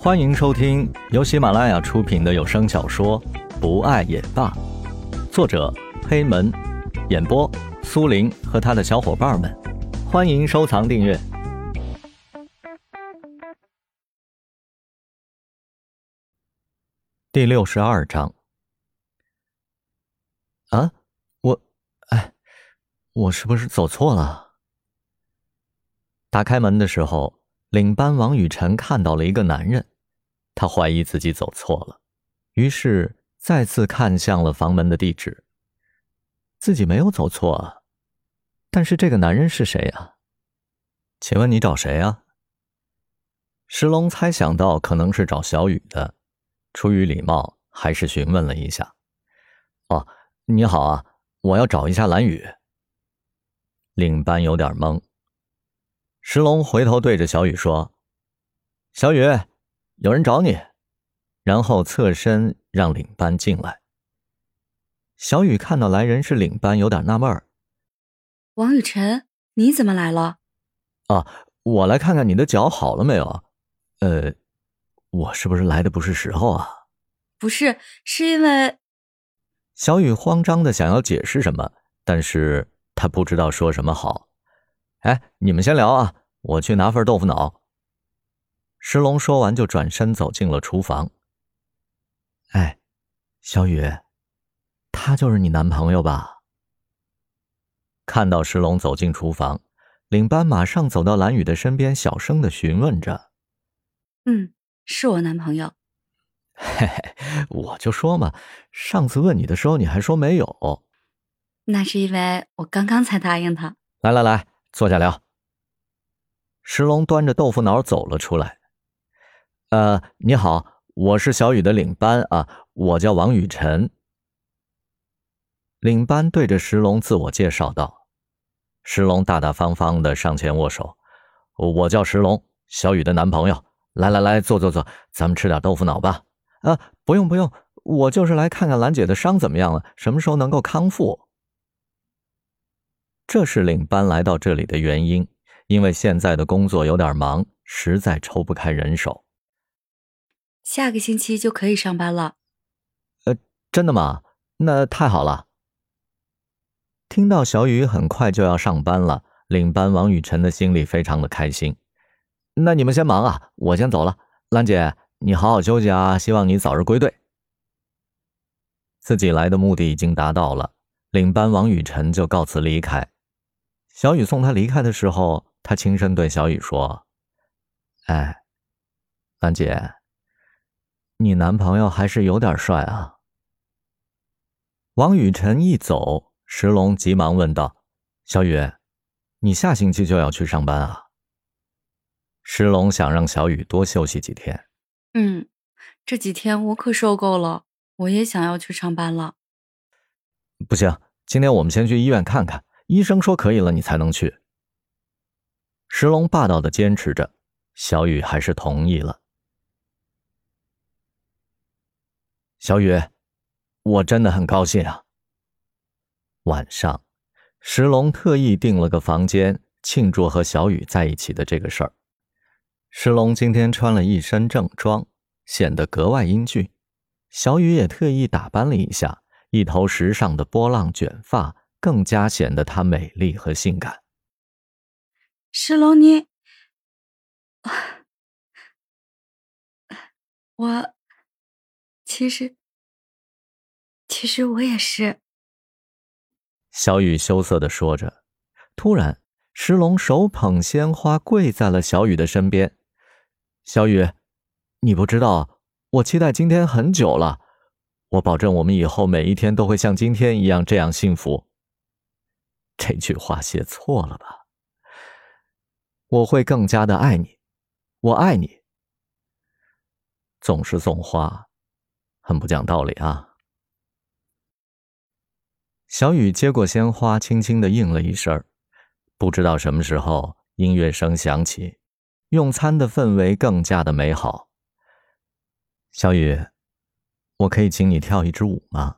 欢迎收听由喜马拉雅出品的有声小说《不爱也罢》，作者黑门，演播苏林和他的小伙伴们。欢迎收藏订阅。第六十二章。啊，我，哎，我是不是走错了？打开门的时候。领班王雨辰看到了一个男人，他怀疑自己走错了，于是再次看向了房门的地址。自己没有走错啊，但是这个男人是谁啊？请问你找谁啊？石龙猜想到可能是找小雨的，出于礼貌，还是询问了一下。哦，你好啊，我要找一下蓝雨。领班有点懵。石龙回头对着小雨说：“小雨，有人找你。”然后侧身让领班进来。小雨看到来人是领班，有点纳闷儿：“王雨辰，你怎么来了？”“啊，我来看看你的脚好了没有。”“呃，我是不是来的不是时候啊？”“不是，是因为……”小雨慌张的想要解释什么，但是他不知道说什么好。哎，你们先聊啊，我去拿份豆腐脑。石龙说完就转身走进了厨房。哎，小雨，他就是你男朋友吧？看到石龙走进厨房，领班马上走到蓝雨的身边，小声的询问着：“嗯，是我男朋友。”嘿嘿，我就说嘛，上次问你的时候你还说没有。那是因为我刚刚才答应他。来来来。坐下聊。石龙端着豆腐脑走了出来。呃，你好，我是小雨的领班啊，我叫王雨辰。领班对着石龙自我介绍道。石龙大大方方的上前握手。我叫石龙，小雨的男朋友。来来来，坐坐坐，咱们吃点豆腐脑吧。啊，不用不用，我就是来看看兰姐的伤怎么样了，什么时候能够康复。这是领班来到这里的原因，因为现在的工作有点忙，实在抽不开人手。下个星期就可以上班了。呃，真的吗？那太好了。听到小雨很快就要上班了，领班王雨辰的心里非常的开心。那你们先忙啊，我先走了。兰姐，你好好休息啊，希望你早日归队。自己来的目的已经达到了，领班王雨辰就告辞离开。小雨送他离开的时候，他轻声对小雨说：“哎，兰姐，你男朋友还是有点帅啊。”王雨辰一走，石龙急忙问道：“小雨，你下星期就要去上班啊？”石龙想让小雨多休息几天。嗯，这几天我可受够了，我也想要去上班了。不行，今天我们先去医院看看。医生说可以了，你才能去。石龙霸道的坚持着，小雨还是同意了。小雨，我真的很高兴啊。晚上，石龙特意订了个房间，庆祝和小雨在一起的这个事儿。石龙今天穿了一身正装，显得格外英俊。小雨也特意打扮了一下，一头时尚的波浪卷发。更加显得她美丽和性感。石龙，你，我，其实，其实我也是。小雨羞涩的说着，突然，石龙手捧鲜花跪在了小雨的身边。小雨，你不知道，我期待今天很久了。我保证，我们以后每一天都会像今天一样这样幸福。这句话写错了吧？我会更加的爱你，我爱你。总是送花，很不讲道理啊！小雨接过鲜花，轻轻的应了一声。不知道什么时候，音乐声响起，用餐的氛围更加的美好。小雨，我可以请你跳一支舞吗？